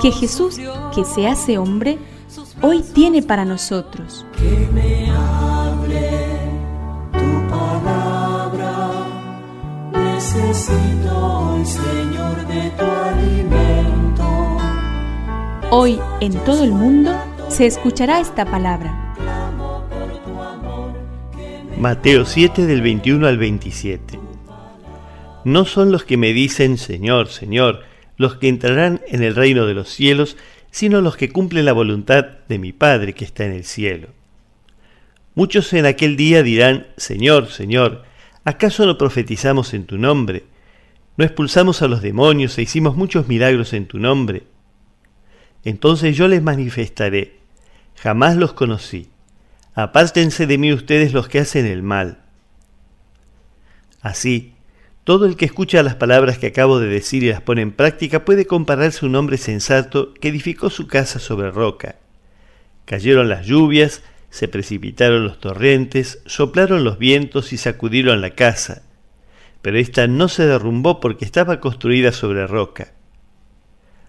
que Jesús, que se hace hombre, hoy tiene para nosotros. Que me hable tu palabra, necesito hoy, Señor, de tu alimento. Hoy en todo el mundo se escuchará esta palabra. Mateo 7 del 21 al 27. No son los que me dicen Señor, Señor, los que entrarán en el reino de los cielos, sino los que cumplen la voluntad de mi Padre que está en el cielo. Muchos en aquel día dirán, Señor, Señor, ¿acaso no profetizamos en tu nombre? ¿No expulsamos a los demonios e hicimos muchos milagros en tu nombre? Entonces yo les manifestaré, jamás los conocí. Apártense de mí ustedes los que hacen el mal. Así, todo el que escucha las palabras que acabo de decir y las pone en práctica puede compararse a un hombre sensato que edificó su casa sobre roca. Cayeron las lluvias, se precipitaron los torrentes, soplaron los vientos y sacudieron la casa. Pero ésta no se derrumbó porque estaba construida sobre roca.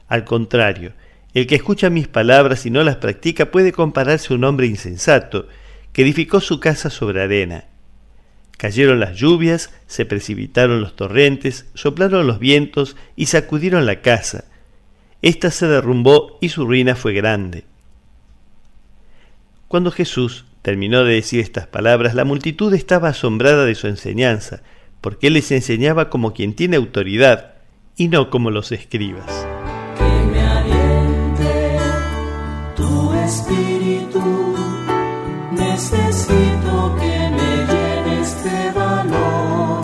Al contrario, el que escucha mis palabras y no las practica puede compararse a un hombre insensato que edificó su casa sobre arena. Cayeron las lluvias, se precipitaron los torrentes, soplaron los vientos y sacudieron la casa. Esta se derrumbó y su ruina fue grande. Cuando Jesús terminó de decir estas palabras, la multitud estaba asombrada de su enseñanza, porque él les enseñaba como quien tiene autoridad y no como los escribas. Que me aliente tu espíritu, necesito que me valor.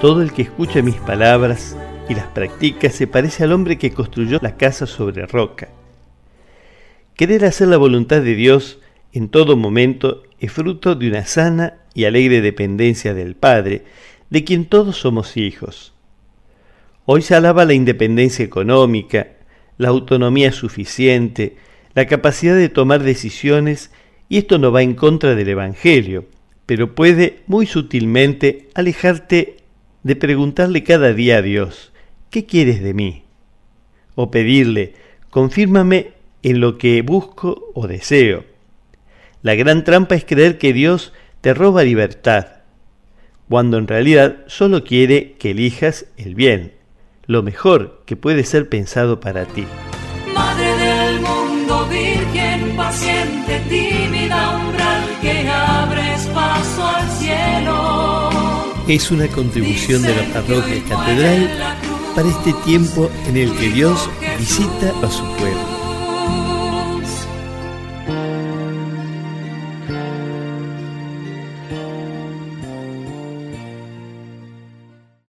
Todo el que escucha mis palabras y las practica se parece al hombre que construyó la casa sobre roca. Querer hacer la voluntad de Dios en todo momento es fruto de una sana y alegre dependencia del Padre, de quien todos somos hijos. Hoy se alaba la independencia económica, la autonomía suficiente, la capacidad de tomar decisiones, y esto no va en contra del Evangelio, pero puede muy sutilmente alejarte de preguntarle cada día a Dios, ¿qué quieres de mí? O pedirle, confírmame en lo que busco o deseo. La gran trampa es creer que Dios te roba libertad, cuando en realidad solo quiere que elijas el bien, lo mejor que puede ser pensado para ti. Madre del mundo, virgen, paciente, tímida, Es una contribución de la parroquia catedral para este tiempo en el que Dios visita a su pueblo.